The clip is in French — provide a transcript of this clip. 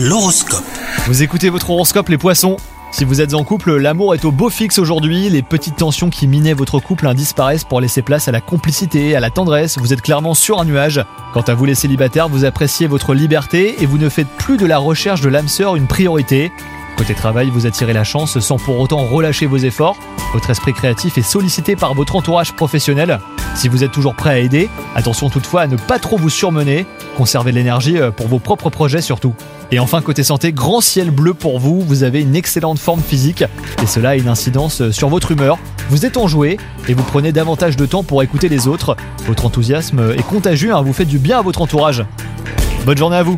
L'horoscope. Vous écoutez votre horoscope les poissons Si vous êtes en couple, l'amour est au beau fixe aujourd'hui, les petites tensions qui minaient votre couple disparaissent pour laisser place à la complicité, à la tendresse, vous êtes clairement sur un nuage. Quant à vous les célibataires, vous appréciez votre liberté et vous ne faites plus de la recherche de l'âme sœur une priorité. Côté travail, vous attirez la chance sans pour autant relâcher vos efforts. Votre esprit créatif est sollicité par votre entourage professionnel. Si vous êtes toujours prêt à aider, attention toutefois à ne pas trop vous surmener. Conservez l'énergie euh, pour vos propres projets surtout. Et enfin, côté santé, grand ciel bleu pour vous. Vous avez une excellente forme physique et cela a une incidence euh, sur votre humeur. Vous êtes enjoué et vous prenez davantage de temps pour écouter les autres. Votre enthousiasme est contagieux, hein, vous faites du bien à votre entourage. Bonne journée à vous